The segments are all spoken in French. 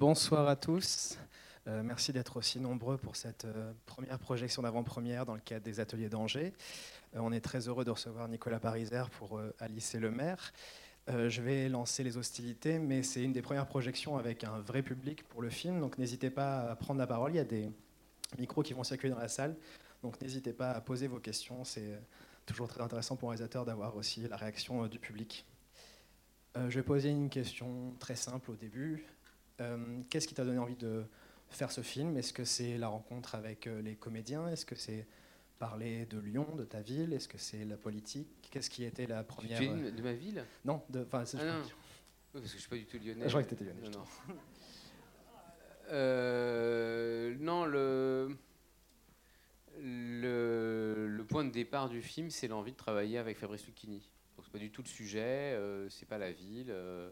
Bonsoir à tous. Euh, merci d'être aussi nombreux pour cette euh, première projection d'avant-première dans le cadre des ateliers d'Angers. Euh, on est très heureux de recevoir Nicolas Pariser pour Alice et le maire. je vais lancer les hostilités, mais c'est une des premières projections avec un vrai public pour le film, donc n'hésitez pas à prendre la parole. Il y a des micros qui vont circuler dans la salle, donc n'hésitez pas à poser vos questions. C'est toujours très intéressant pour un réalisateur d'avoir aussi la réaction du public. je vais poser une question très simple au début. Qu'est-ce qui t'a donné envie de faire ce film? Est-ce que c'est la rencontre avec euh, les comédiens? Est-ce que c'est parler de Lyon, de ta ville? Est-ce que c'est la politique? Qu'est-ce qui était la première Tu es de ma ville? Non, de, enfin, ah non. parce que je suis pas du tout lyonnais. Je crois que tu étais lyonnais. Non, non. euh, non le, le, le, point de départ du film, c'est l'envie de travailler avec Fabrice Lucchini. Donc c'est pas du tout le sujet, euh, c'est pas la ville, euh,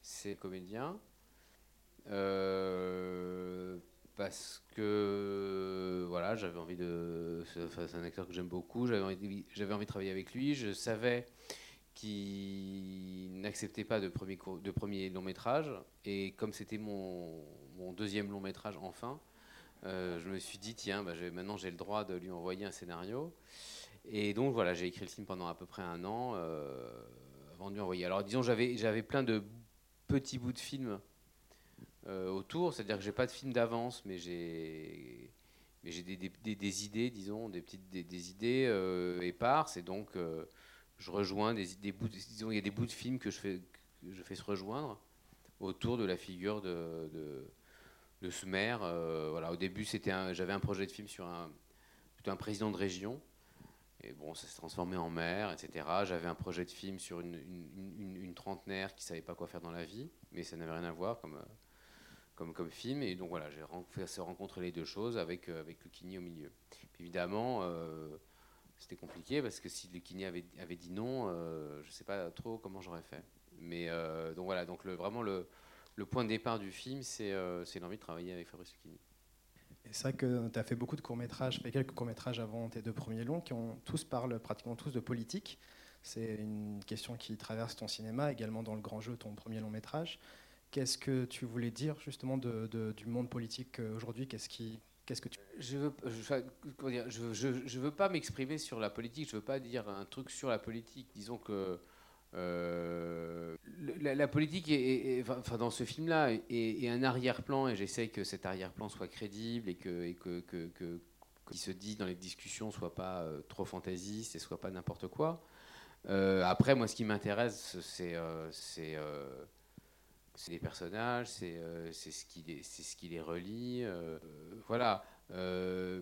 c'est le comédien. Euh, parce que voilà, j'avais envie de. C'est un acteur que j'aime beaucoup, j'avais envie, j'avais envie de travailler avec lui. Je savais qu'il n'acceptait pas de premier, de premier long métrage. Et comme c'était mon, mon, deuxième long métrage enfin, euh, je me suis dit, tiens, bah, maintenant j'ai le droit de lui envoyer un scénario. Et donc voilà, j'ai écrit le film pendant à peu près un an euh, avant de lui envoyer. Alors disons, j'avais, j'avais plein de petits bouts de films autour. C'est-à-dire que j'ai pas de film d'avance, mais j'ai des, idées, disons, des petites des, idées euh, éparses, et donc euh, je rejoins des, bouts, disons, il y a des bouts de films que je fais se rejoindre autour de la figure de, de, de ce maire. voilà, au début, c'était j'avais un projet de film sur un président de région. Et bon, ça s'est transformé en maire, etc. J'avais un projet de film sur une, une, trentenaire qui savait pas quoi faire dans la vie, mais ça n'avait rien à voir, comme comme, film. Et donc voilà, j'ai fait rencontrer les deux choses avec, euh, avec Lucchini au milieu. Évidemment, euh, c'était compliqué parce que si Lucchini avait, avait dit non, euh, je ne sais pas trop comment j'aurais fait. Mais donc voilà, donc vraiment le, le, point de départ du film, c'est l'envie de travailler avec Fabrice Lucchini. C'est vrai que tu as fait beaucoup de courts-métrages, fait quelques courts-métrages avant tes deux premiers longs qui ont tous parlent pratiquement tous de politique. C'est une question qui traverse ton cinéma, également dans le grand jeu, ton premier long métrage. Qu'est-ce que tu voulais dire justement du monde politique euh, aujourd'hui? Qu'est-ce qui, qu'est-ce que tu... Je veux, je, je, je, veux pas m'exprimer sur la politique. Je veux pas dire un truc sur la politique. Disons que euh, la, politique, est, enfin, dans ce film-là, est, un arrière-plan, et j'essaie que cet arrière-plan soit crédible et que, et que, que, que qui se dit dans les discussions soit pas euh, trop fantaisiste et soit pas n'importe quoi. après, moi, ce qui m'intéresse, c'est c'est les personnages, c'est euh, ce, qui les, ce qui les relie. Euh, voilà. Euh,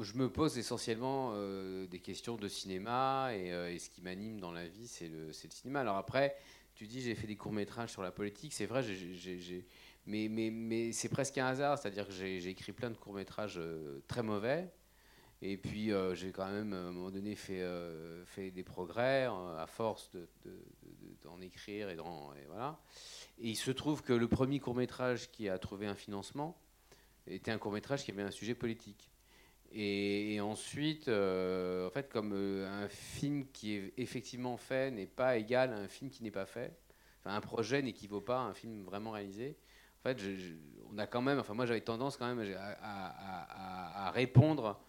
je me pose essentiellement des questions de cinéma et, ce qui m'anime dans la vie, c'est le, le, cinéma. Alors après, tu dis j'ai fait des courts-métrages sur la politique, c'est vrai, mais, mais, mais c'est presque un hasard, c'est-à-dire que j'ai écrit plein de courts-métrages très mauvais. Et puis j'ai quand même à un moment donné fait, fait des progrès à force de, d'en écrire et, et voilà. Et il se trouve que le premier court métrage qui a trouvé un financement était un court métrage qui avait un sujet politique. Et, ensuite, euh, en fait, comme euh, un film qui est effectivement fait n'est pas égal à un film qui n'est pas fait, un projet n'équivaut pas à un film vraiment réalisé. En fait, on a quand même, enfin moi j'avais tendance quand même à, à répondre.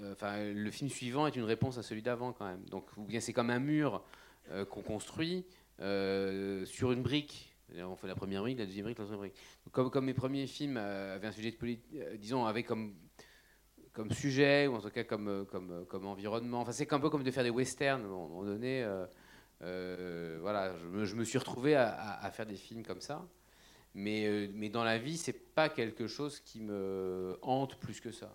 Euh, enfin, le film suivant est une réponse à celui d'avant quand même. Donc, ou bien c'est comme un mur euh, qu'on construit euh, sur une brique. On fait la première brique, la deuxième brique, la troisième brique. comme, mes premiers films euh, avaient un sujet de politique, disons, avaient comme, comme sujet, ou en tout cas comme, comme, comme environnement, enfin c'est un peu comme de faire des westerns à un moment donné. voilà, je me, suis retrouvé à, à, faire des films comme ça. Mais, mais dans la vie, c'est pas quelque chose qui me hante plus que ça.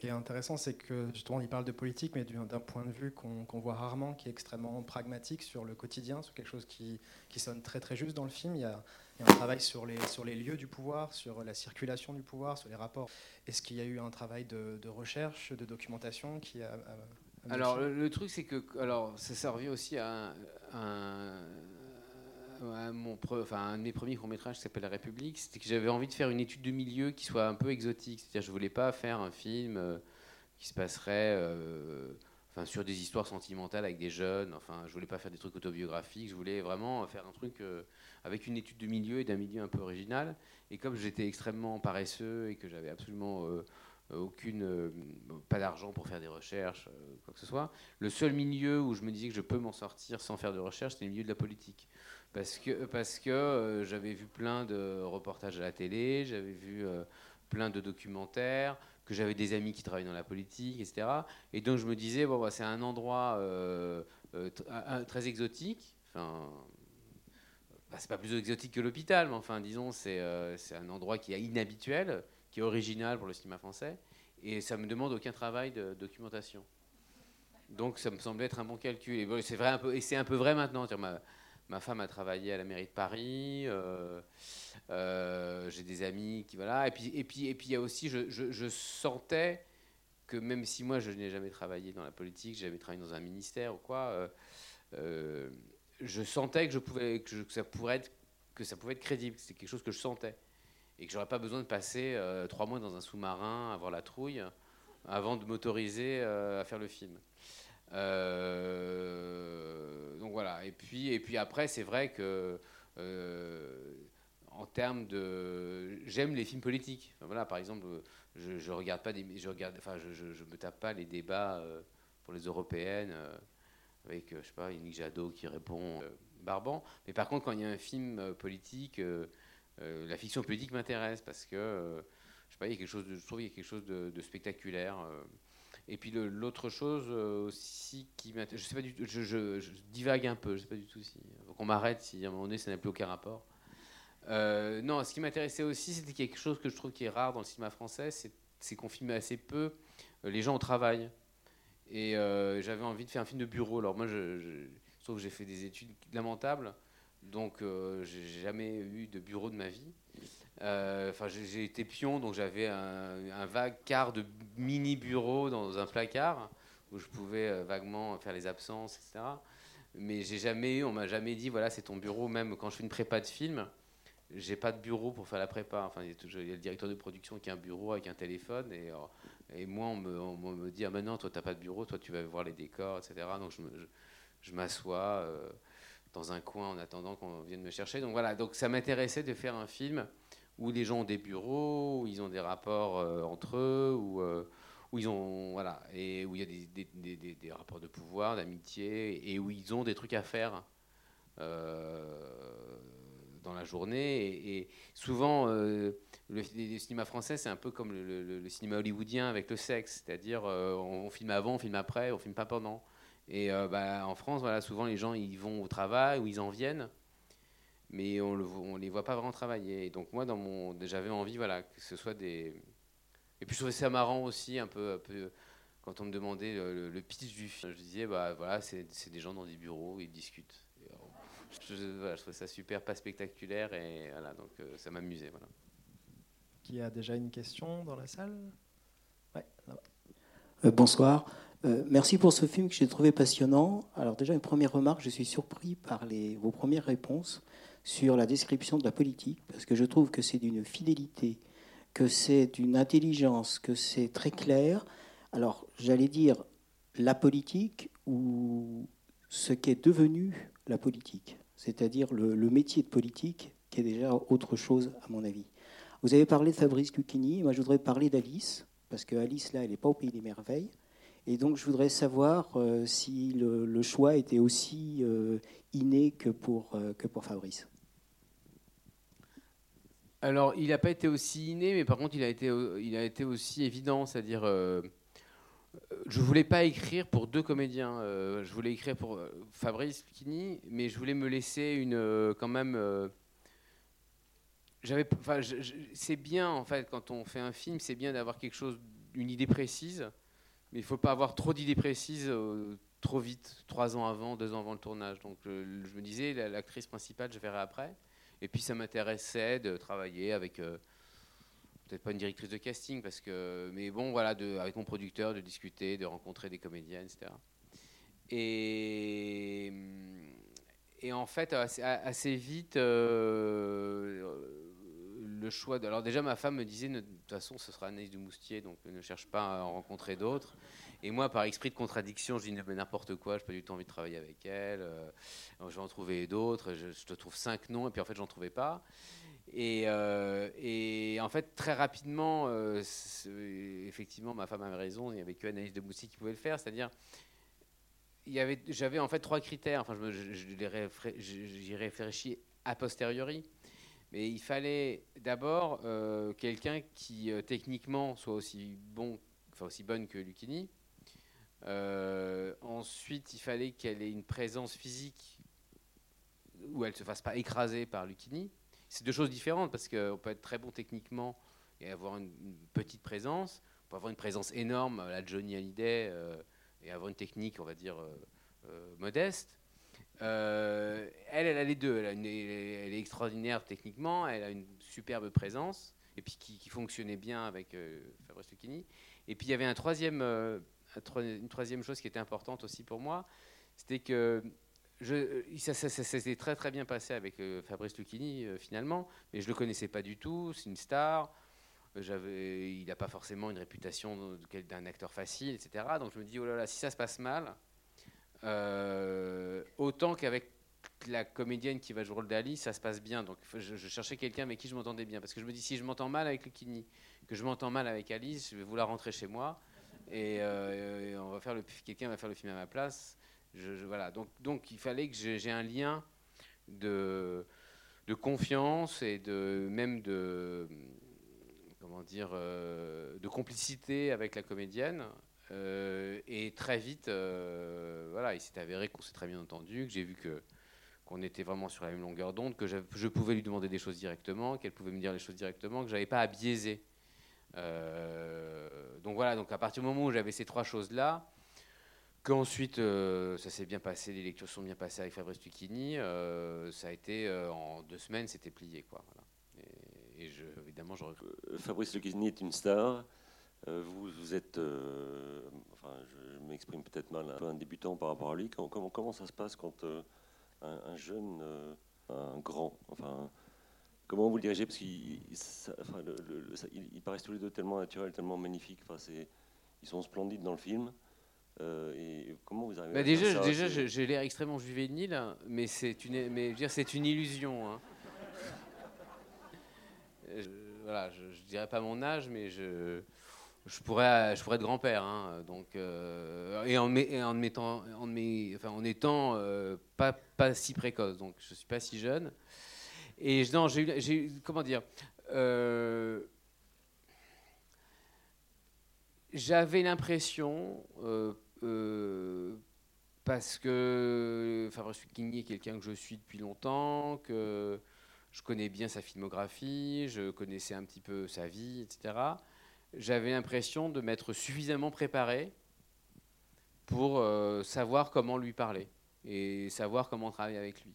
Qui est intéressant, c'est que justement, il parle de politique, mais d'un point de vue qu'on voit rarement, qui est extrêmement pragmatique sur le quotidien, sur quelque chose qui, qui sonne très très juste dans le film. Il y, a, un travail sur les, sur les lieux du pouvoir, sur la circulation du pouvoir, sur les rapports. Est-ce qu'il y a eu un travail de, recherche, de documentation qui a, alors le, truc c'est que alors ça servait aussi à un mon un de mes premiers courts-métrages s'appelle La République, c'était que j'avais envie de faire une étude de milieu qui soit un peu exotique. C'est-à-dire je voulais pas faire un film euh, qui se passerait euh, enfin, sur des histoires sentimentales avec des jeunes. Enfin, je voulais pas faire des trucs autobiographiques, je voulais vraiment faire un truc avec une étude de milieu et d'un milieu un peu original. Et comme j'étais extrêmement paresseux et que j'avais absolument aucune, pas d'argent pour faire des recherches, quoi que ce soit, le seul milieu où je me disais que je peux m'en sortir sans faire de recherche, c'était le milieu de la politique parce que, parce que euh, j'avais vu plein de reportages à la télé, j'avais vu euh, plein de documentaires, que j'avais des amis qui travaillaient dans la politique, etc. Et donc je me disais, bon, bah, c'est un endroit euh, très exotique. Enfin, bah, c'est pas plus exotique que l'hôpital, mais enfin, disons, c'est un endroit qui est inhabituel, qui est original pour le cinéma français. Et ça me demande aucun travail de documentation. Donc ça me semblait être un bon calcul. Et c'est un peu, un peu vrai maintenant. Ma, Ma femme a travaillé à la mairie de Paris. Euh, euh, j'ai des amis qui voilà. Et puis et puis et puis il y a aussi, je, sentais que même si moi je n'ai jamais travaillé dans la politique, j'ai jamais travaillé dans un ministère ou quoi, euh, je sentais que je pouvais que, ça être que ça pouvait être crédible. C'est quelque chose que je sentais et que j'aurais pas besoin de passer trois mois dans un sous-marin, avoir la trouille, avant de m'autoriser à faire le film. Euh, Et puis, et puis après, c'est vrai que euh, en termes de, j'aime les films politiques. voilà, par exemple, je, je regarde pas je regarde, enfin, je, me tape pas les débats euh, pour les européennes avec, je sais pas, Yannick Jadot qui répond barbant. Mais par contre, quand il y a un film politique, la fiction politique m'intéresse parce que je sais pas, il y a quelque chose je trouve qu'il y a quelque chose de spectaculaire. Et puis l'autre chose euh, aussi qui m'intéresse, je sais pas du tout, je, divague un peu, je sais pas du tout si. Qu'on m'arrête si à un moment donné ça n'a plus aucun rapport. Euh, non, ce qui m'intéressait aussi, c'était quelque chose que je trouve qui est rare dans le cinéma français, c'est qu'on filme assez peu euh, les gens au travail. Et j'avais envie de faire un film de bureau. Alors moi, je, je trouve que j'ai fait des études lamentables, donc j'ai jamais eu de bureau de ma vie. Euh, enfin, j'ai été pion, donc j'avais un, vague quart de mini bureau dans un placard où je pouvais euh, vaguement faire les absences, etc. Mais j'ai jamais eu, on m'a jamais dit, voilà, c'est ton bureau. Même quand je fais une prépa de film, j'ai pas de bureau pour faire la prépa. Enfin, il y, a le directeur de production qui a un bureau avec un téléphone, et, euh, moi, on me, dit, ah maintenant, toi, t'as pas de bureau, toi, tu vas voir les décors, etc. Donc, je, je, m'assois dans un coin en attendant qu'on vienne me chercher. Donc voilà, donc ça m'intéressait de faire un film où les gens ont des bureaux, où ils ont des rapports euh, entre eux, où, euh, où, ils ont voilà, et où il y a des, rapports de pouvoir, d'amitié, et où ils ont des trucs à faire euh, dans la journée. Et, souvent, le, cinéma français, c'est un peu comme le, cinéma hollywoodien avec le sexe, c'est-à-dire on, filme avant, on filme après, on filme pas pendant. Et bah, en France, voilà, souvent les gens ils vont au travail ou ils en viennent mais on ne les voit pas vraiment travailler. donc moi, dans mon, j'avais envie, voilà, que ce soit des. Et puis je trouvais ça marrant aussi, un peu, un peu quand on me demandait le, pitch du film, je disais, bah voilà, c'est, des gens dans des bureaux, ils discutent. Euh, je, trouvais ça super, pas spectaculaire, et voilà, donc euh, ça m'amusait, voilà. Qui a déjà une question dans la salle? Ouais, euh, bonsoir. merci pour ce film que j'ai trouvé passionnant. Alors déjà, une première remarque, je suis surpris par les, vos premières réponses sur la description de la politique, parce que je trouve que c'est d'une fidélité, que c'est d'une intelligence, que c'est très clair. Alors, j'allais dire la politique ou ce qui est devenu la politique, c'est-à-dire le, métier de politique, qui est déjà autre chose, à mon avis. Vous avez parlé de Fabrice Lucchini, moi je voudrais parler d'Alice, parce que Alice, là, elle n'est pas au pays des merveilles. Et donc, je voudrais savoir euh, si le, choix était aussi euh, inné que pour, euh, que pour Fabrice. Alors, il n'a pas été aussi inné, mais par contre, il a été, il a été aussi évident. C'est-à-dire, je je voulais pas écrire pour deux comédiens. je voulais écrire pour Fabrice Lucchini, mais je voulais me laisser une, quand même. j'avais, c'est bien en fait quand on fait un film, c'est bien d'avoir quelque chose, une idée précise mais il ne faut pas avoir trop d'idées précises euh, trop vite, trois ans avant, deux ans avant le tournage. Donc je, me disais, l'actrice principale, je verrai après. Et puis ça m'intéressait de travailler avec, euh, peut-être pas une directrice de casting, parce que, mais bon, voilà, de, avec mon producteur, de discuter, de rencontrer des comédiennes, etc. Et, et en fait, assez, vite, euh, le choix. De, alors déjà, ma femme me disait, de toute façon, ce sera Anaïs de Moustier, donc ne cherche pas à en rencontrer d'autres. Et moi, par esprit de contradiction, je dis n'importe quoi, je n'ai pas du tout envie de travailler avec elle. Euh, je vais en trouver d'autres, je, te trouve cinq noms, et puis en fait, j'en trouvais pas. Et, euh, en fait, très rapidement, euh, effectivement, ma femme avait raison, il n'y avait que Anaïs de Moustier qui pouvait le faire, c'est-à-dire j'avais en fait trois critères. Enfin, j'y réfléchis a posteriori. Mais il fallait d'abord quelqu'un qui techniquement soit aussi bon, enfin aussi bonne que Lucchini. Euh, ensuite, il fallait qu'elle ait une présence physique où elle ne se fasse pas écraser par Lucchini. C'est deux choses différentes parce qu'on peut être très bon techniquement et avoir une, petite présence. On peut avoir une présence énorme, la Johnny Hallyday, et avoir une technique, on va dire, modeste. Euh, elle, elle a les deux. Elle, est extraordinaire techniquement, elle a une superbe présence, et puis qui, fonctionnait bien avec euh, Fabrice Lucchini. Et puis il y avait un troisième, euh, une troisième chose qui était importante aussi pour moi, c'était que je, ça, s'est très très bien passé avec Fabrice Lucchini finalement, mais je le connaissais pas du tout. C'est une star. il n'a pas forcément une réputation d'un acteur facile, etc. Donc je me dis oh là là, si ça se passe mal, euh, autant qu'avec la comédienne qui va jouer le rôle d'Ali, ça se passe bien. Donc je, cherchais quelqu'un avec qui je m'entendais bien. Parce que je me dis, si je m'entends mal avec le Kini, que je m'entends mal avec Alice, je vais vouloir rentrer chez moi. Et, euh, on va faire le, quelqu'un va faire le film à ma place. Je, voilà. Donc, donc il fallait que j'ai un lien de, de confiance et de même de comment dire euh, de complicité avec la comédienne euh, et très vite, voilà, il s'est avéré qu'on s'est très bien entendu, que j'ai vu que qu'on était vraiment sur la même longueur d'onde, que je pouvais lui demander des choses directement, qu'elle pouvait me dire les choses directement, que j'avais pas à biaiser. Euh, donc voilà, donc à partir du moment où j'avais ces trois choses-là, qu'ensuite ça s'est bien passé, les lectures sont bien passées avec Fabrice Lucchini, ça a été en deux semaines, c'était plié quoi. Et, je, évidemment, je... Fabrice Lucchini est une star. Euh, vous, vous êtes, euh, enfin, je, m'exprime peut-être mal, un peu un débutant par rapport à lui. Comment, comment, ça se passe quand euh, un, jeune, un grand, enfin, comment vous le dirigez? Parce qu'ils enfin, paraissent tous les deux tellement naturels, tellement magnifiques. Enfin, ils sont splendides dans le film. et comment vous arrivez bah Déjà, déjà j'ai l'air extrêmement juvénile, mais c'est une, mais dire, c'est une illusion. Hein. je, voilà, je, je dirais pas mon âge, mais je je pourrais, je pourrais être grand-père, hein, donc euh, et en, en, mettant, en, enfin, en étant euh, pas, pas si précoce, donc je suis pas si jeune. Et non, j'ai eu, comment dire, euh, j'avais l'impression, parce que Fabrice Lucchini est quelqu'un que je suis depuis longtemps, que je connais bien sa filmographie, je connaissais un petit peu sa vie, etc j'avais l'impression de m'être suffisamment préparé pour euh, savoir comment lui parler et savoir comment travailler avec lui.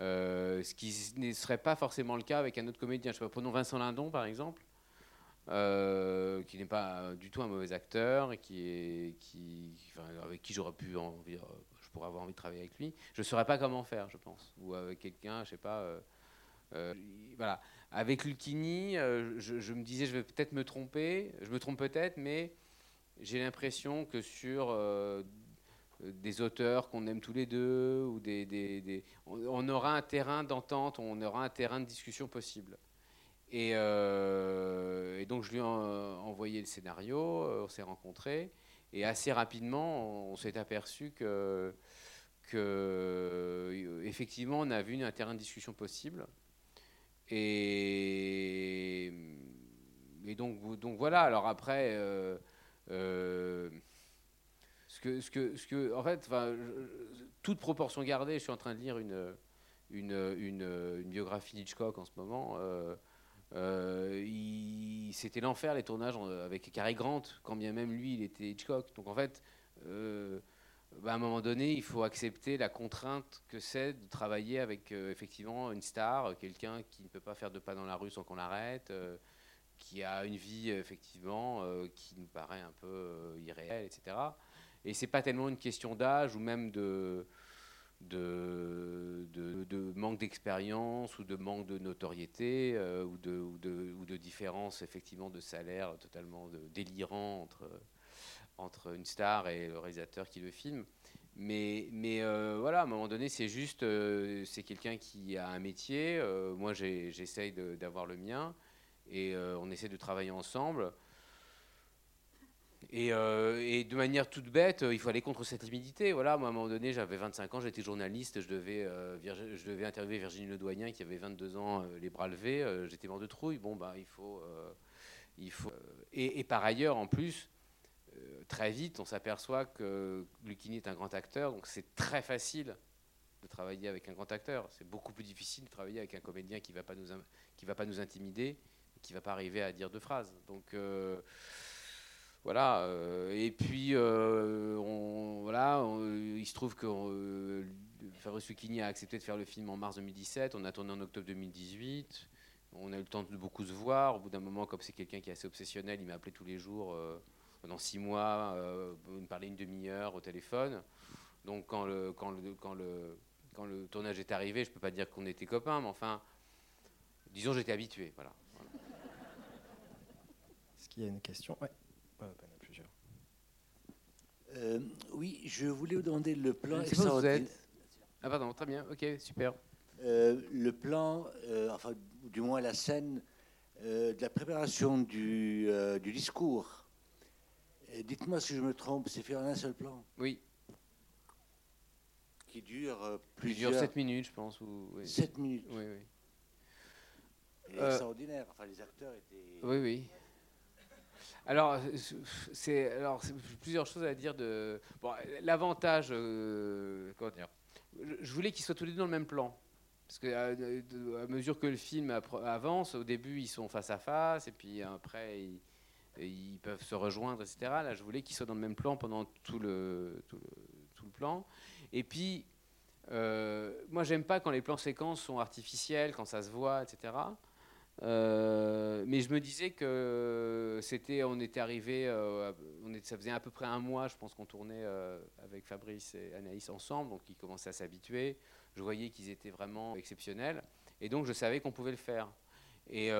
Euh, ce qui ne serait pas forcément le cas avec un autre comédien. Je sais pas, prenons Vincent Lindon par exemple, euh, qui n'est pas du tout un mauvais acteur et qui avec qui j'aurais pu envie, je pourrais avoir envie de travailler avec lui. Je ne saurais pas comment faire, je pense, ou avec quelqu'un, je sais pas. voilà. Avec Lucchini, euh, je, me disais, je vais peut-être me tromper, je me trompe peut-être, mais j'ai l'impression que sur euh, des auteurs qu'on aime tous les deux, ou des, on, aura un terrain d'entente, on aura un terrain de discussion possible. Et, euh, donc je lui ai envoyé le scénario, on s'est rencontrés, et assez rapidement, on, s'est aperçu que, que, effectivement, on a vu un terrain de discussion possible. Et, et donc, donc voilà, alors après, euh, euh, ce, en fait, toute proportion gardée, je suis en train de lire une, biographie d'Hitchcock en ce moment. Euh, c'était l'enfer les tournages avec Cary Grant, quand bien même lui il était Hitchcock. Donc en fait, bah, à un moment donné, il faut accepter la contrainte que c'est de travailler avec euh, effectivement une star, euh, quelqu'un qui ne peut pas faire de pas dans la rue sans qu'on l'arrête, euh, qui a une vie effectivement qui nous paraît un peu irréelle, etc. Et c'est pas tellement une question d'âge ou même de manque d'expérience ou de manque de notoriété euh, ou, de, différence effectivement de salaire totalement délirant entre, entre une star et le réalisateur qui le filme. Mais, mais euh, voilà, à un moment donné, c'est juste, euh, c'est quelqu'un qui a un métier. moi, j'essaye d'avoir le mien et on essaie de travailler ensemble. Euh, et, de manière toute bête, euh, il faut aller contre cette timidité. Voilà, moi, à un moment donné, j'avais 25 ans, j'étais journaliste, je devais, euh, je devais interviewer Virginie Ledoyen qui avait 22 ans, les bras levés. j'étais mort de trouille. Bon, bah, il faut. il faut et, par ailleurs, en plus, très vite, on s'aperçoit que Lucchini est un grand acteur, donc c'est très facile de travailler avec un grand acteur. C'est beaucoup plus difficile de travailler avec un comédien qui ne va, pas nous, va pas nous intimider, qui ne va pas arriver à dire deux phrases. Donc voilà. Euh, et puis, euh, on, voilà, il se trouve que euh, Fabrice Lucchini a accepté de faire le film en mars 2017. On a tourné en octobre 2018. On a eu le temps de beaucoup se voir. Au bout d'un moment, comme c'est quelqu'un qui est assez obsessionnel, il m'a appelé tous les jours pendant six mois, il me parlait une demi-heure au téléphone. Donc quand le, quand le, quand le, quand le tournage est arrivé, je ne peux pas dire qu'on était copains, mais enfin, disons j'étais habitué. Voilà. Est-ce qu'il y a une question? Plusieurs. Euh, oui, je voulais vous demander le plan. Ah pardon, très bien, ok, super. Euh, le plan, euh, enfin, du moins la scène de la préparation du, du discours. Dites-moi si je me trompe, c'est fait en un seul plan Oui. Qui dure plusieurs... dure 7 minutes, je pense. Ou... 7 minutes Oui, oui. extraordinaire. Enfin, les acteurs étaient... Oui, oui. Alors, c'est alors plusieurs choses à dire de. L'avantage, euh, Je voulais qu'ils soient tous les deux dans le même plan. Parce que à, mesure que le film avance, au début ils sont face à face, et puis après ils, peuvent se rejoindre, etc. Là, je voulais qu'ils soient dans le même plan pendant tout le, tout le, plan. Et puis, euh, moi, j'aime pas quand les plans séquences sont artificiels, quand ça se voit, etc. Euh, mais je me disais que c'était, on était arrivé, euh, ça faisait à peu près un mois, je pense qu'on tournait euh, avec Fabrice et Anaïs ensemble, donc ils commençaient à s'habituer. Je voyais qu'ils étaient vraiment exceptionnels, et donc je savais qu'on pouvait le faire. Et donc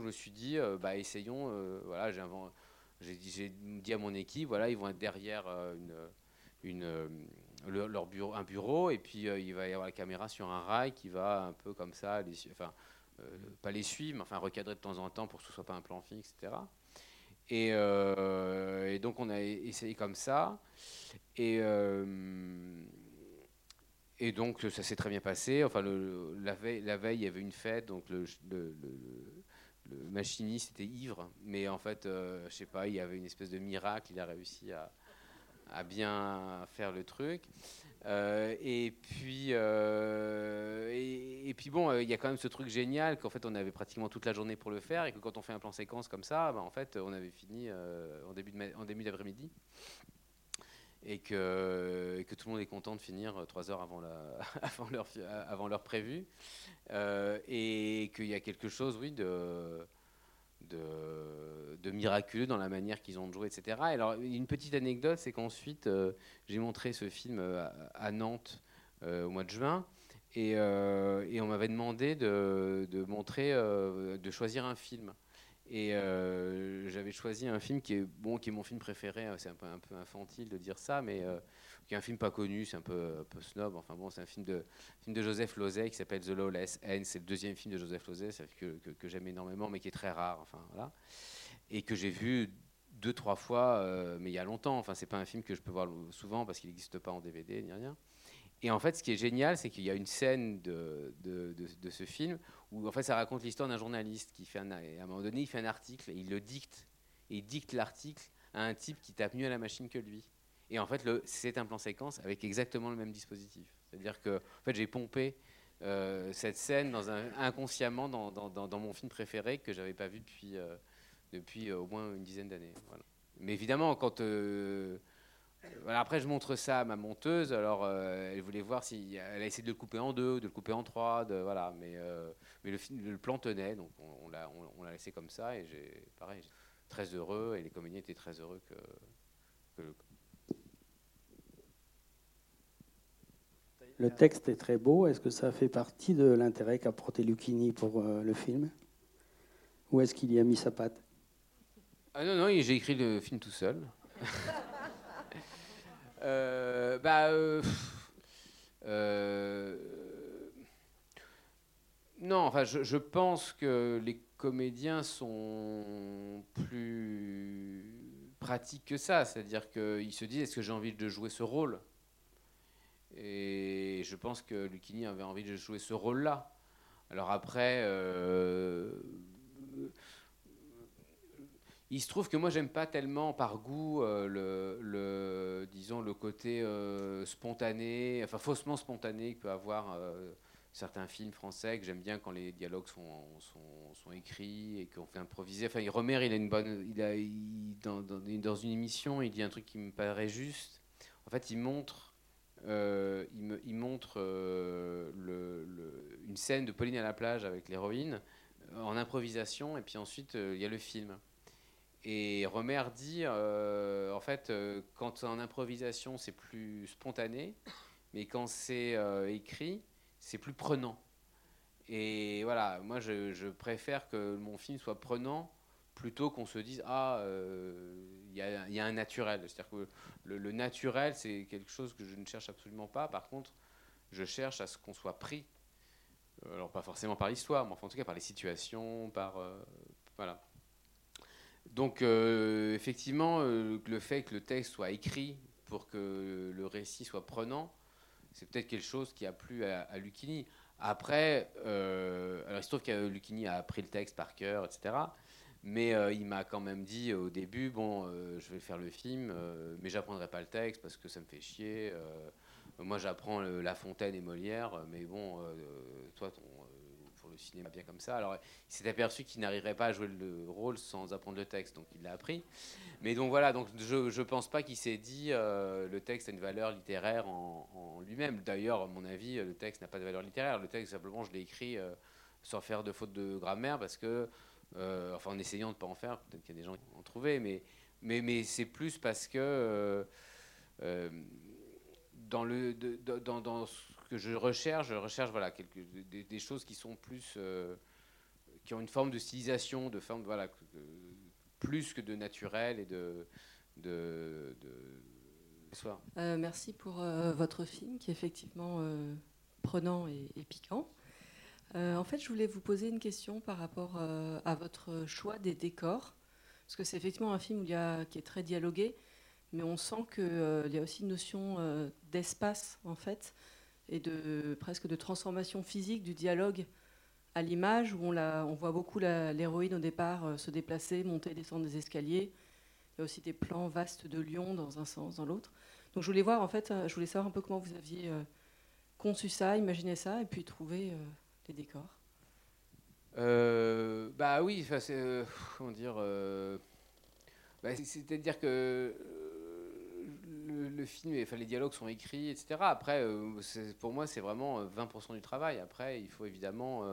je me suis dit, bah essayons. voilà, j'ai dit à mon équipe, voilà, ils vont être derrière une leur un bureau, et puis euh, il va y avoir la caméra sur un rail qui va un peu comme ça, enfin, euh, pas les suivre, mais enfin recadrer de temps en temps pour que ce soit pas un plan fixe, etc. Et, euh, et donc on a essayé comme ça. Et, donc ça s'est très bien passé. Enfin, la, veille, la veille, il y avait une fête, donc le, machiniste était ivre, mais en fait, je sais pas, il y avait une espèce de miracle, il a réussi à, à bien faire le truc. Euh, et puis, euh, et, puis bon, euh, il y a quand même ce truc génial qu'en fait on avait pratiquement toute la journée pour le faire et que quand on fait un plan séquence comme ça, bah, en fait on avait fini en début en début d'après-midi et que, que, tout le monde est content de finir trois heures avant, la, avant l'heure avant l'heure prévue et qu'il y a quelque chose, oui, de de, miraculeux dans la manière qu'ils ont de jouer, etc. alors, une petite anecdote, c'est qu'ensuite, euh, j'ai montré ce film euh, à, Nantes euh, au mois de juin, et, on m'avait demandé de, montrer, de choisir un film. Et j'avais choisi un film qui est, bon, qui est mon film préféré, c'est un peu, un peu infantile de dire ça, mais qui est un film pas connu, c'est un peu, snob. Enfin bon, c'est un film de, Joseph Losey qui s'appelle The Lawless End. C'est le deuxième film de Joseph Losey que, que, que j'aime énormément, mais qui est très rare. Enfin voilà, et que j'ai vu deux trois fois, euh, mais il y a longtemps. Enfin, c'est pas un film que je peux voir souvent parce qu'il n'existe pas en DVD ni rien. Et en fait, ce qui est génial, c'est qu'il y a une scène de, ce film où en fait ça raconte l'histoire d'un journaliste qui fait à un moment donné, il fait un article, et il le dicte, et il dicte l'article à un type qui tape mieux à la machine que lui. Et en fait, c'est un plan séquence avec exactement le même dispositif. C'est-à-dire que en fait, j'ai pompé euh, cette scène inconsciemment dans, mon film préféré que j'avais pas vu depuis, euh, euh, au moins une dizaine d'années. Mais évidemment, quand après je montre ça à ma monteuse, alors elle voulait voir si elle a essayé de le couper en deux, de le couper en trois, de, voilà. Mais, le, le plan tenait, donc on, l'a laissé comme ça et j'ai pareil, très heureux et les comédiens étaient très heureux que, que, Le texte est très beau. Est-ce que ça fait partie de l'intérêt qu'a porté Lucchini pour euh, le film? Ou est-ce qu'il y a mis sa patte? Ah non, non, j'ai écrit le film tout seul. Euh, bah. euh, non, enfin, je, je pense que les comédiens sont plus pratiques que ça. C'est-à-dire qu'ils se disent est-ce que j'ai envie de jouer ce rôle? Et je pense que Lucchini avait envie de jouer ce rôle-là. Alors après. euh, il se trouve que moi j'aime pas tellement par goût euh, le, disons le côté euh, spontané, enfin faussement spontané que peut avoir certains films français que j'aime bien quand les dialogues sont, écrits et qu'on fait improviser. Enfin, Romer, il a une bonne, il a, dans une émission, il dit un truc qui me paraît juste. En fait, il montre, euh, il, montre euh, une scène de Pauline à la plage avec l'héroïne euh, en improvisation et puis ensuite il y a le film. Et Romer dit, en fait, quand en improvisation, c'est plus spontané, mais quand c'est écrit, c'est plus prenant. Et voilà, moi, je préfère que mon film soit prenant plutôt qu'on se dise, ah, euh, il y, a, un naturel. C'est-à-dire que le, naturel, c'est quelque chose que je ne cherche absolument pas. Par contre, je cherche à ce qu'on soit pris. Euh, Alors, pas forcément par l'histoire, mais enfin, en tout cas par les situations, par... euh, voilà. Donc, effectivement, le fait que le texte soit écrit pour que le récit soit prenant, c'est peut-être quelque chose qui a plu à, à Lucchini. Après, alors il se trouve que Lucchini a appris le texte par cœur, etc. Mais euh, il m'a quand même dit au début, bon, euh, je vais faire le film, euh, mais j'apprendrai pas le texte parce que ça me fait chier. euh, moi, j'apprends La Fontaine et Molière, mais bon, euh, toi, euh, pour le cinéma, bien comme ça. Alors, il s'est aperçu qu'il n'arriverait pas à jouer le rôle sans apprendre le texte, donc il l'a appris. Mais donc voilà, donc je ne pense pas qu'il s'est dit euh, le texte a une valeur littéraire en, en lui-même. D'ailleurs, à mon avis, le texte n'a pas de valeur littéraire. Le texte, simplement, je l'ai écrit euh, sans faire de faute de grammaire parce que, euh, enfin, en essayant de ne pas en faire, peut-être qu'il y a des gens qui en trouvé, mais, mais, mais c'est plus parce que. euh, euh, dans, le, dans, dans ce que je recherche, je recherche voilà, des, choses qui sont plus. qui ont une forme de stylisation, de forme. Voilà, plus que de naturel et de. de, de merci pour votre film qui est effectivement prenant et piquant. Euh, en fait, je voulais vous poser une question par rapport euh, à votre choix des décors. Parce que c'est effectivement un film qui est très dialogué, mais on sent qu'il y a aussi une notion euh, d'espace, en fait, et de, presque de transformation physique du dialogue à l'image, où on, voit beaucoup l'héroïne au départ euh, se déplacer, monter descendre des escaliers. Il y a aussi des plans vastes de Lyon dans un sens, dans l'autre. Donc je voulais voir, en fait, euh, je voulais savoir un peu comment vous aviez euh, conçu ça, imaginé ça, et puis trouvé euh, les décors. Euh, bah oui, c'est, euh, comment dire, euh, bah, c'est- c'est-à-dire que le, film, enfin, les dialogues sont écrits, etc. Après, pour moi, c'est vraiment euh, 20% du travail. Après, il faut évidemment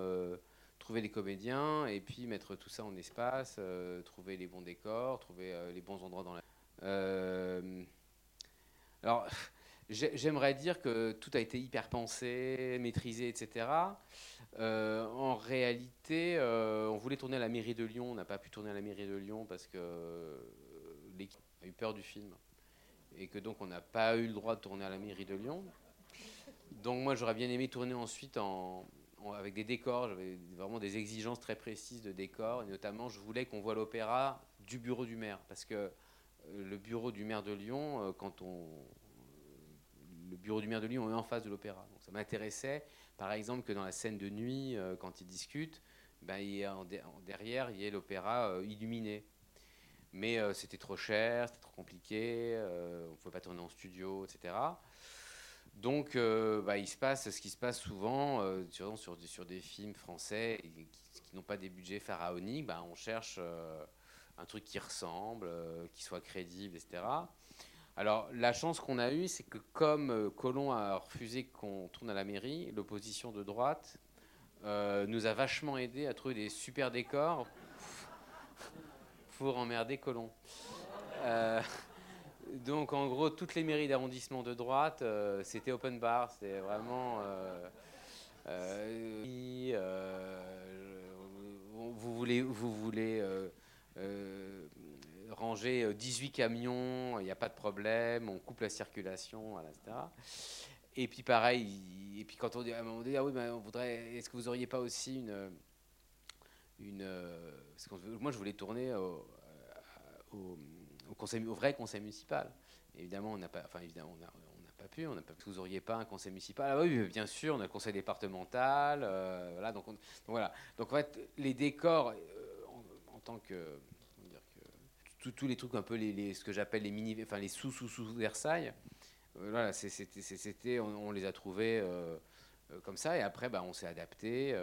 trouver les comédiens et puis mettre tout ça en espace, trouver les bons décors, trouver les bons endroits dans la. Alors, j'aimerais dire que tout a été hyper pensé, maîtrisé, etc. Euh, en réalité, euh, on voulait tourner à la mairie de Lyon. On n'a pas pu tourner à la mairie de Lyon parce que euh, l'équipe a eu peur du film. Et que donc on n'a pas eu le droit de tourner à la mairie de Lyon. Donc moi j'aurais bien aimé tourner ensuite en, en- avec des décors. J'avais vraiment des exigences très précises de décors. Et notamment je voulais qu'on voit l'opéra du bureau du maire. Parce que le bureau du maire de Lyon, quand on... Bureau du maire de Lyon est en face de l'opéra. Donc ça m'intéressait par exemple, que dans la scène de nuit, euh, quand ils discutent, ben, en, de- en derrière, il y a l'opéra euh, illuminé. Mais euh, c'était trop cher, c'était trop compliqué, euh, on ne pouvait pas tourner en studio, etc. Donc, bah, il se passe ce qui se passe souvent sur, des- films français qui, n'ont pas des budgets pharaoniques. bah, on cherche un truc qui ressemble, qui soit crédible, etc. Alors, la chance qu'on a eue, c'est que comme euh, Colomb a refusé qu'on tourne à la mairie, l'opposition de droite euh, nous a vachement aidé à trouver des super décors pour emmerder Colomb. Euh, donc en gros, toutes les mairies d'arrondissement de droite, c'était open bar, c'était vraiment. Vous voulez ranger 18 camions, il n'y a pas de problème, on coupe la circulation, etc. Et puis pareil, et puis quand on dit ah oui, on voudrait, est-ce que vous auriez pas aussi une, une, moi je voulais tourner au, au au, conseil, au vrai conseil municipal. évidemment, on n'a pas, enfin, évidemment, on n'a pas pu. On n'a pas. Vous n'auriez pas un conseil municipal Ah oui, bien sûr, on a le conseil départemental. Euh, voilà, donc, voilà. Donc en fait, les décors, euh, en, tant que, tous les trucs un peu les, ce que j'appelle les mini, enfin les sous sous sous Versailles. Euh, voilà, c'était, on, les a trouvés comme ça. Et après, bah, on s'est adapté.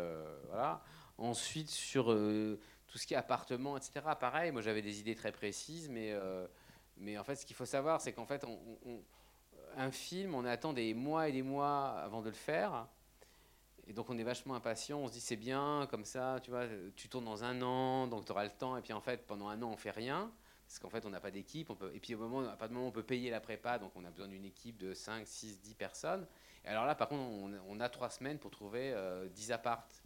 voilà. Ensuite, sur tout ce qui est appartement, etc. Pareil, moi j'avais des idées très précises, mais, euh, mais en fait, ce qu'il faut savoir, c'est qu'en fait, un film, on attend des mois et des mois avant de le faire. Et donc on est vachement impatient, on se dit c'est bien, comme ça, tu vois, tu tournes dans un an, donc tu auras le temps, et puis en fait pendant un an on fait rien, parce qu'en fait on n'a pas d'équipe, et puis au moment, à pas de moment on peut payer la prépa, donc on a besoin d'une équipe de 5, 6, 10 personnes. Et alors là par contre on, a trois semaines pour trouver 10 euh, appartes.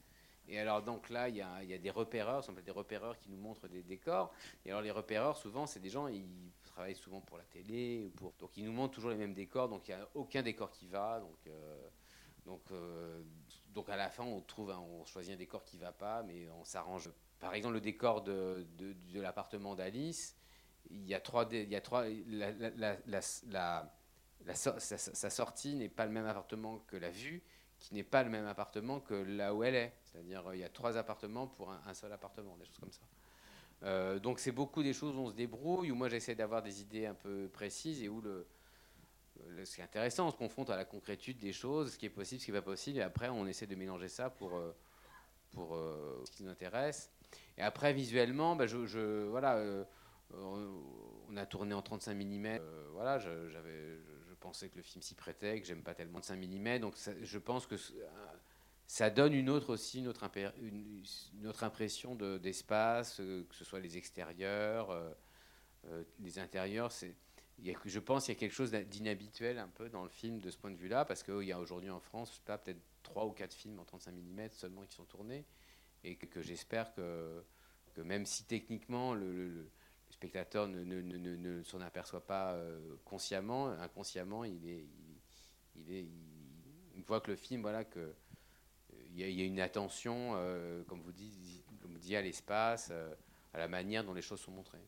Et alors, donc là, il y a, des repéreurs, ce des repéreurs qui nous montrent des décors. Et alors, les repéreurs, souvent, c'est des gens, ils travaillent souvent pour la télé. Donc, ils nous montrent toujours les mêmes décors. Donc, il n'y a aucun décor qui va. Donc, euh, euh, à la fin, on, trouve on choisit un décor qui ne va pas, mais on s'arrange. Par exemple, le décor de, l'appartement d'Alice, il y a trois. Il y a trois la, la, la, sa sortie n'est pas le même appartement que la vue qui n'est pas le même appartement que là où elle est. C'est-à-dire il y a trois appartements pour un, seul appartement, des choses comme ça. Euh, donc c'est beaucoup des choses où on se débrouille, où moi j'essaie d'avoir des idées un peu précises et où le, ce qui est intéressant, on se confronte à la concrétude des choses, ce qui est possible, ce qui n'est pas possible, et après on essaie de mélanger ça pour, euh, pour euh, ce qui nous intéresse. Et après visuellement, bah, je, voilà, on a tourné en 35 mm, voilà, j'avais pensais que le film s'y prêtait, que j'aime pas tellement de 5 mm. Donc je pense que ça donne une autre aussi, impression d'espace, euh, que ce soit les extérieurs, euh, euh, les intérieurs. A, je pense qu'il y a quelque chose d'inhabituel un peu dans le film de ce point de vue-là, parce qu'il y a aujourd'hui en France peut-être 3 ou 4 films en 35 mm seulement qui sont tournés, et que, j'espère que, que, même si techniquement le spectateur ne, ne, ne, ne s'en aperçoit pas euh, consciemment, inconsciemment, il, est, il, est, il, voit que le film, voilà, que euh, il y, a, une attention, euh, comme vous dites, comme vous dites à l'espace, à la manière dont les choses sont montrées.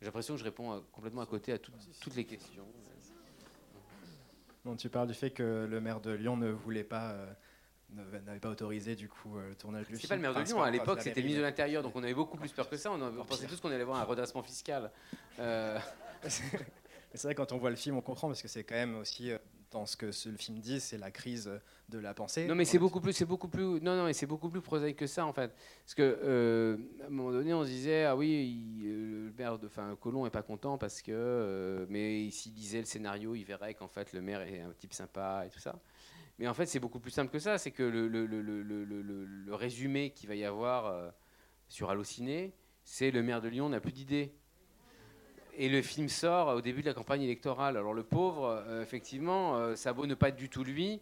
J'ai l'impression que je réponds complètement à côté à toutes les questions. tu parles du fait que le maire de Lyon ne voulait pas n'avait pas autorisé du coup euh, le tournage du film. C'est pas le maire de Lyon, à l'époque c'était le ministre de l'Intérieur, donc on avait beaucoup plus peur que ça, on, pensait tous qu'on allait voir un redressement fiscal. Euh... c'est vrai, quand on voit le film, on comprend, parce que c'est quand même aussi, euh, dans ce que le film dit, c'est la crise de la pensée. Non mais c'est beaucoup plus, c'est beaucoup plus, non non, mais c'est beaucoup plus prosaïque que ça en fait, parce que euh, à un moment donné, on se disait ah oui, le maire de, enfin Colomb est pas content parce que, mais s'il lisait le scénario, il verrait qu'en fait le maire est un type sympa et tout ça. Mais en fait, c'est beaucoup plus simple que ça. C'est que le, résumé qu'il va y avoir euh, sur Allociné, c'est le maire de Lyon n'a plus d'idées. Et le film sort au début de la campagne électorale. Alors le pauvre, euh, effectivement, euh, ça vaut ne pas être du tout lui.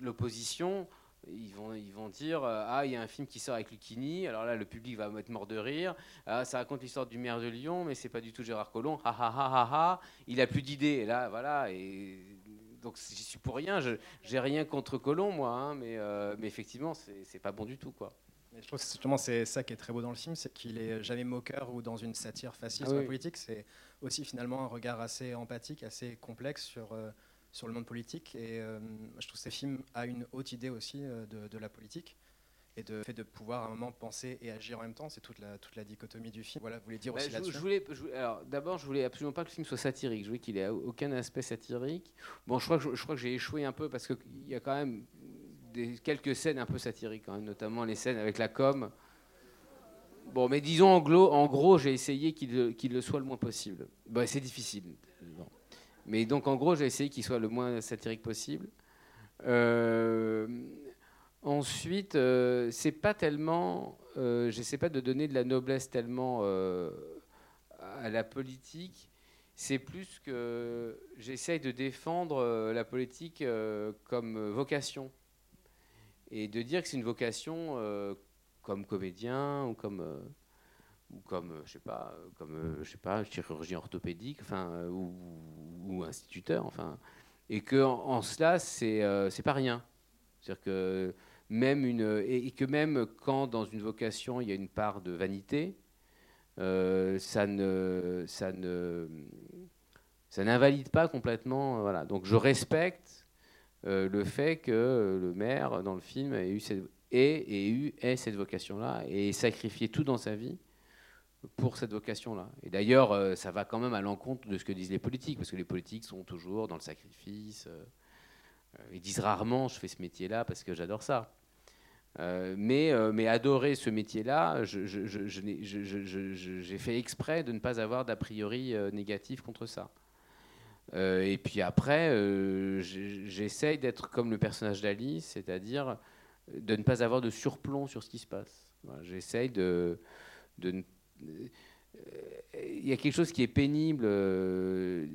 l'opposition, ils vont, ils vont dire Ah, il y a un film qui sort avec Lucchini. Alors là, le public va être mort de rire. Ah, ça raconte l'histoire du maire de Lyon, mais c'est pas du tout Gérard Collomb. Ha ha ha ha ha. Il a plus d'idées. Et là, voilà. Et donc j'y suis pour rien. J'ai rien contre Colomb, moi, hein, mais, euh, mais effectivement, c'est pas bon du tout, quoi. je trouve que justement c'est ça qui est très beau dans le film, c'est qu'il est jamais moqueur ou dans une satire facile ah sur la politique. C'est aussi finalement un regard assez empathique, assez complexe sur euh, sur le monde politique. Et euh, je trouve que ces films a une haute idée aussi de, de la politique et de fait de pouvoir à un moment penser et agir en même temps, c'est toute la, toute la dichotomie du film. Voilà, vous voulez dire bah, aussi là-dessus je voulais, Alors d'abord, je voulais absolument pas que le film soit satirique. Je voulais qu'il ait aucun aspect satirique. Bon, je crois que je, crois que j'ai échoué un peu parce qu'il y a quand même des, quelques scènes un peu satiriques, quand même, notamment les scènes avec la com. Bon, mais disons en, gros, en gros j'ai essayé qu'il qu'il le soit le moins possible. Bah, c'est difficile. Mais donc en gros, j'ai essayé qu'il soit le moins satirique possible. Euh, Ensuite, euh, c'est pas tellement, euh, j'essaie pas de donner de la noblesse tellement euh, à la politique, c'est plus que j'essaye de défendre euh, la politique euh, comme vocation. Et de dire que c'est une vocation comme comédien ou comme ou comme je sais pas comme je sais pas chirurgien orthopédique enfin ou, ou instituteur enfin. Et que en, cela c'est c'est pas rien. C'est-à-dire que même une et, que même quand dans une vocation il y a une part de vanité ça ne ça ne ça n'invalide pas complètement. Euh, voilà. Donc je respecte euh, le fait que euh, le maire, dans le film, ait eu cette, et eu ait cette vocation-là et sacrifié tout dans sa vie pour cette vocation-là. Et d'ailleurs, ça va quand même à l'encontre de ce que disent les politiques, parce que les politiques sont toujours dans le sacrifice. ils disent rarement je fais ce métier-là parce que j'adore ça. Mais, mais adorer ce métier-là, j'ai fait exprès de ne pas avoir d'a priori négatif contre ça. Euh, et puis après, euh, j'essaye d'être comme le personnage d'Alice, c'est-à-dire de ne pas avoir de surplomb sur ce qui se passe. j'essaye de, de euh, il y a quelque chose qui est pénible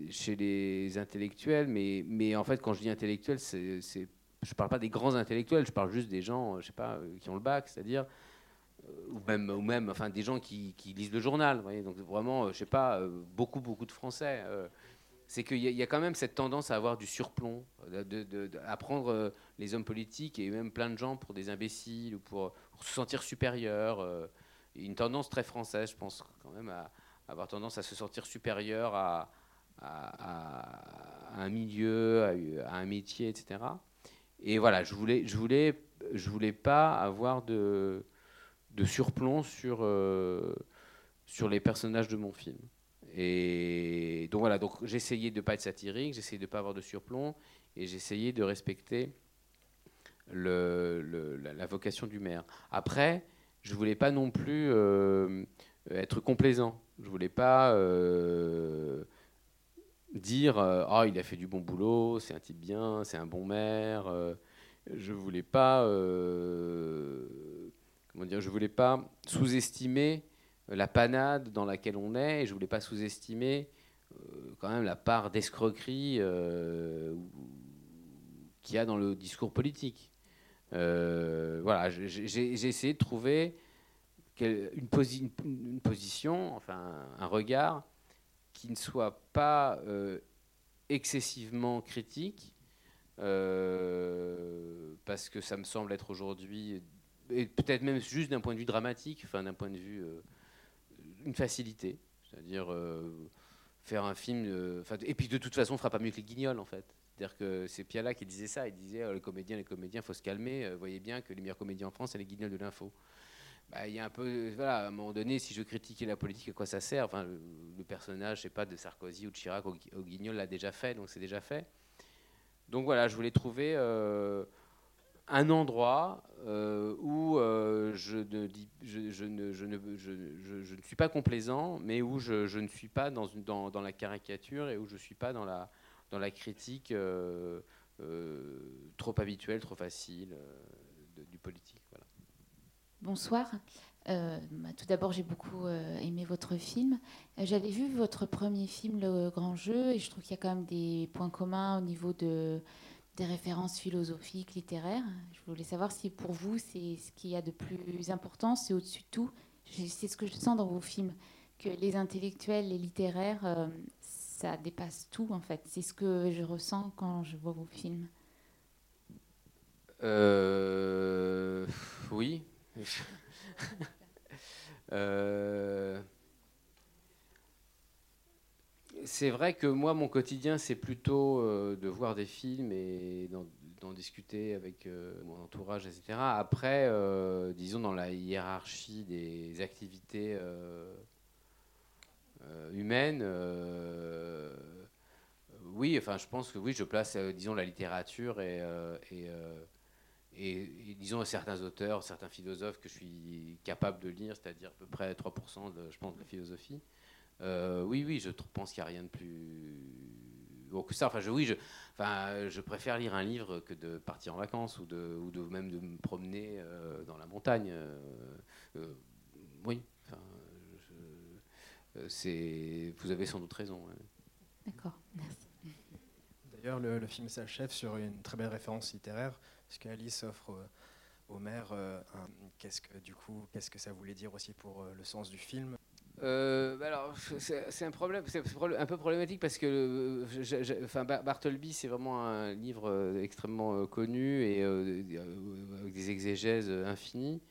chez les intellectuels, mais, mais en fait, quand je dis intellectuel, c'est, je ne parle pas des grands intellectuels, je parle juste des gens, je sais pas, qui ont le bac, c'est-à-dire, ou même, ou même, enfin, des gens qui, lisent le journal. Donc vraiment, je sais pas, beaucoup, beaucoup de Français c'est qu'il y, a quand même cette tendance à avoir du surplomb, à prendre euh, les hommes politiques et même plein de gens pour des imbéciles ou pour, se sentir supérieurs. Euh, une tendance très française, je pense, quand même, à, avoir tendance à se sentir supérieur à, un milieu, à, un métier, etc. Et voilà, je voulais, je voulais, je voulais pas avoir de, surplomb sur, euh, sur les personnages de mon film. Et donc voilà, donc j'essayais de pas être satirique, j'essayais de pas avoir de surplomb, et j'essayais de respecter la, vocation du maire. Après, je voulais pas non plus euh, être complaisant. Je voulais pas euh, dire ah il a fait du bon boulot, c'est un type bien, c'est un bon maire. je voulais pas comment dire, je voulais pas sous-estimer la panade dans laquelle on est, et je voulais pas sous-estimer euh, quand même la part d'escroquerie euh, qu'il y a dans le discours politique. Euh, voilà, j'ai essayé de trouver une, position, enfin un regard qui ne soit pas excessivement critique, parce que ça me semble être aujourd'hui, et peut-être même juste d'un point de vue dramatique, enfin d'un point de vue une facilité, c'est-à-dire euh, faire un film. Euh, et puis de toute façon, on fera pas mieux que les Guignols en fait. C'est-à-dire Piala qui disait ça. Il disait oh, les comédiens, les comédiens, faut se calmer. Euh, voyez bien que les meilleurs comédiens en France, c'est les Guignols de l'info. Bah, y a un peu, voilà, à un moment donné, si je critiquais la politique, à quoi ça sert? Enfin, le, personnage, je sais pas, de Sarkozy ou de Chirac au, Guignol l'a déjà fait, donc c'est déjà fait. Donc voilà, je voulais trouver un endroit euh, où euh, je, ne ne, suis pas complaisant, mais où je, ne suis pas dans, la caricature et où je ne suis pas dans la, critique euh, trop habituelle, trop facile du politique. Bonsoir. Bah, tout d'abord, j'ai beaucoup aimé votre film. J'avais vu votre premier film, Le Grand Jeu, et je trouve qu'il y a quand même des points communs au niveau de des références philosophiques, littéraires. Je voulais savoir si pour vous, c'est ce qu'il y a de plus important, c'est au-dessus de tout. C'est ce que je sens dans vos films, que les intellectuels, les littéraires, euh, ça dépasse tout en fait. C'est ce que je ressens quand je vois vos films. Euh, oui. euh, c'est vrai que moi, mon quotidien, c'est plutôt euh, de voir des films et d'en discuter avec euh, mon entourage, etc. Après, disons, dans la hiérarchie des activités humaines, oui, enfin, je pense que oui, je place, disons, la littérature et, et, disons, certains auteurs, certains philosophes que je suis capable de lire, c'est-à-dire à peu près 3%, de, je pense, de la philosophie. Euh, oui, oui, je pense qu'il n'y a rien de plus bon que ça. Enfin, je, oui, je, enfin, je préfère lire un livre que de partir en vacances ou de, ou de même de me promener euh, dans la montagne. Euh, oui. c'est, vous avez sans doute raison. D'accord, merci. D'ailleurs, le, le film s'achève sur une très belle référence littéraire, puisque Alice offre au maire qu'est-ce que du coup, qu'est-ce que ça voulait dire aussi pour le sens du film? Euh, bah alors, c'est un problème, c'est un peu problématique parce que, enfin, Bartleby, c'est vraiment un livre euh, extrêmement euh, connu et avec des exégèses infinies.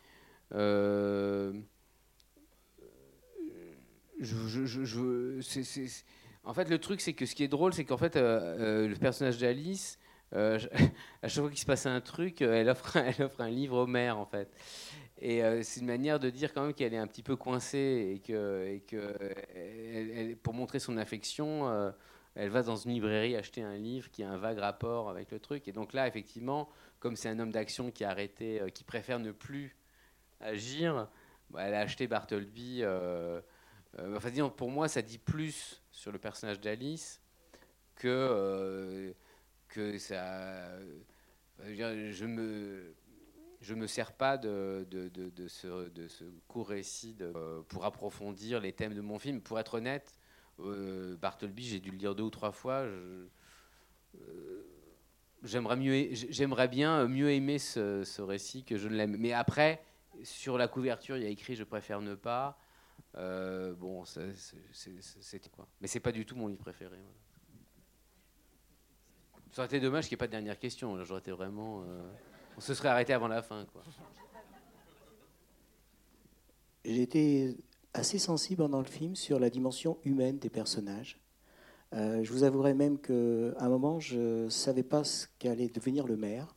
en fait, le truc, c'est que ce qui est drôle, c'est qu'en fait, le personnage d'Alice, à chaque fois qu'il se passe un truc, elle offre, elle offre un livre au maire, en fait. Et euh, c'est une manière de dire quand même qu'elle est un petit peu coincée et que, que pour montrer son affection, euh, elle va dans une librairie acheter un livre qui a un vague rapport avec le truc. Et donc là, effectivement, comme c'est un homme d'action qui a arrêté, euh, qui préfère ne plus agir, bah, elle a acheté Bartleby. enfin, disons, pour moi, ça dit plus sur le personnage d'Alice que que ça. je me je me sers pas de, de, ce, de, ce, court récit euh, pour approfondir les thèmes de mon film. Pour être honnête, euh, Bartleby, j'ai dû le lire deux ou trois fois. Euh, j'aimerais, j'aimerais bien mieux aimer ce, récit que je ne l'aime. Mais après, sur la couverture, il y a écrit Je préfère ne pas. bon, c'était quoi? Mais c'est pas du tout mon livre préféré. Ça aurait été dommage qu'il n'y ait pas de dernière question. J'aurais été vraiment. On se serait arrêté avant la fin. J'ai été assez sensible dans le film sur la dimension humaine des personnages. Euh, je vous avouerai même qu'à un moment, je ne savais pas ce qu'allait devenir le maire.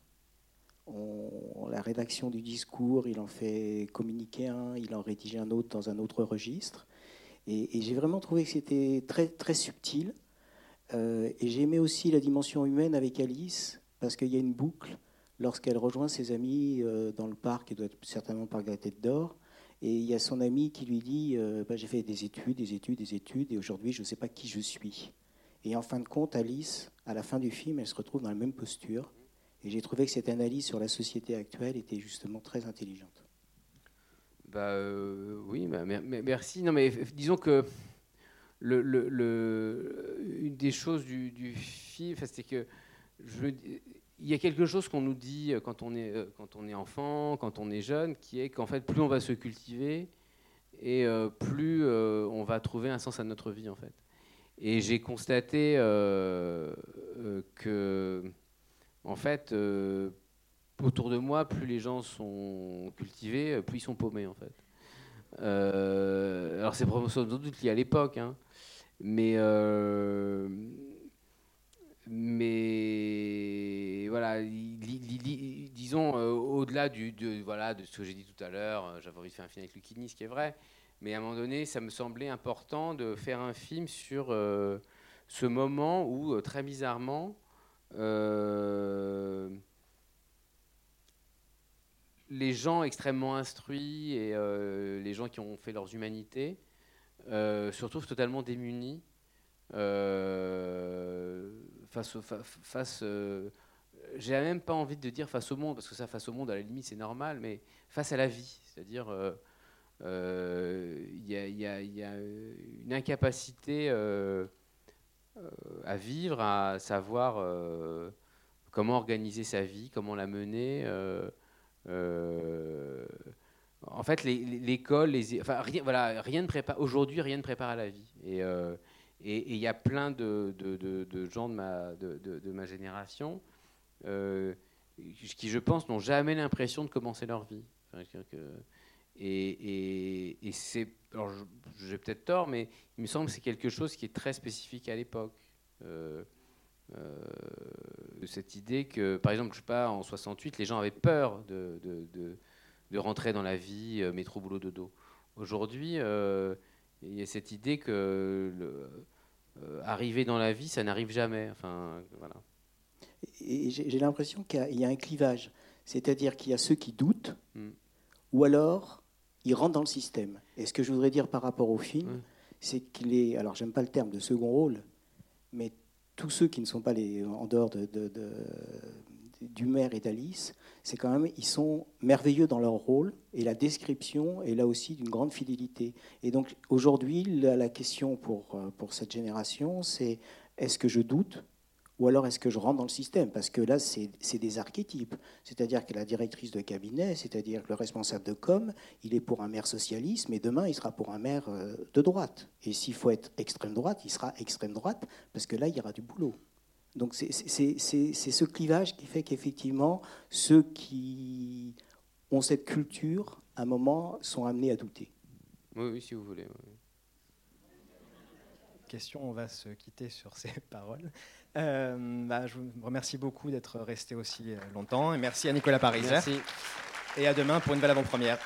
la rédaction du discours, il en fait communiquer un, il en rédige un autre dans un autre registre. Et, j'ai vraiment trouvé que c'était très, très subtil. Euh, et j'ai aimé aussi la dimension humaine avec Alice, parce qu'il y a une boucle lorsqu'elle rejoint ses amis euh, dans le parc, il doit être certainement de la Tête d'Or, et il y a son ami qui lui dit euh, bah, J'ai fait des études, des études, des études, et aujourd'hui je ne sais pas qui je suis. Et en fin de compte, Alice, à la fin du film, elle se retrouve dans la même posture. Et j'ai trouvé que cette analyse sur la société actuelle était justement très intelligente. Bah euh, oui, merci. Non, mais disons que le, une des choses du, du film, c'est que il y a quelque chose qu'on nous dit euh, quand on, est, euh, quand on est enfant, quand on est jeune, qui est qu'en fait, plus on va se cultiver et euh, plus on va trouver un sens à notre vie, en fait. Et j'ai constaté que, en fait, autour de moi, plus les gens sont cultivés, plus ils sont paumés, en fait. alors c'est sans doute lié à l'époque, hein, mais mais voilà, disons, euh, au-delà du, de, voilà, de ce que j'ai dit tout à l'heure, euh, j'avais envie de faire un film avec Lucini, ce qui est vrai, mais à un moment donné, ça me semblait important de faire un film sur euh, ce moment où, très bizarrement, les gens extrêmement instruits et les gens qui ont fait leurs humanités se retrouvent totalement démunis face, face euh, j'ai même pas envie de dire face au monde, parce que ça, face au monde, à la limite, c'est normal, mais face à la vie. C'est-à-dire, il euh, euh, y, a une incapacité à vivre, à savoir comment organiser sa vie, comment la mener. En fait, l'école, enfin, voilà, rien ne prépare. Aujourd'hui, rien ne prépare à la vie. Et et il y a plein de, gens de ma, génération euh, qui, je pense, n'ont jamais l'impression de commencer leur vie. et, c'est. Alors, j'ai peut-être tort, mais il me semble que c'est quelque chose qui est très spécifique à l'époque. Euh, euh, cette idée que, par exemple, je sais pas, en 68, les gens avaient peur de, rentrer dans la vie métro, boulot, dodo. Aujourd'hui, il y a cette idée que le, euh, arriver dans la vie, ça n'arrive jamais. Enfin, voilà. Et j'ai l'impression qu'il y, a un clivage. C'est-à-dire qu'il y a ceux qui doutent, hmm. ou alors ils rentrent dans le système. Et ce que je voudrais dire par rapport au film, c'est qu'il est, alors j'aime pas le terme de second rôle, mais tous ceux qui ne sont pas les, en dehors de, du maire et d'Alice, c'est quand même, ils sont merveilleux dans leur rôle et la description est là aussi d'une grande fidélité. Et donc aujourd'hui, la, question pour, euh, pour cette génération, c'est est-ce que je doute ou alors est-ce que je rentre dans le système? Parce que là, c'est des archétypes. C'est-à-dire que la directrice de cabinet, c'est-à-dire que le responsable de com, il est pour un maire socialiste, mais demain, il sera pour un maire euh, de droite. Et s'il faut être extrême droite, il sera extrême droite, parce que là, il y aura du boulot. Donc c'est ce clivage qui fait qu'effectivement, ceux qui ont cette culture, à un moment, sont amenés à douter. Oui, oui si vous voulez. Question, on va se quitter sur ces paroles. Euh, bah, je vous remercie beaucoup d'être resté aussi euh, longtemps et merci à Nicolas Paris. Merci. Et à demain pour une belle avant-première.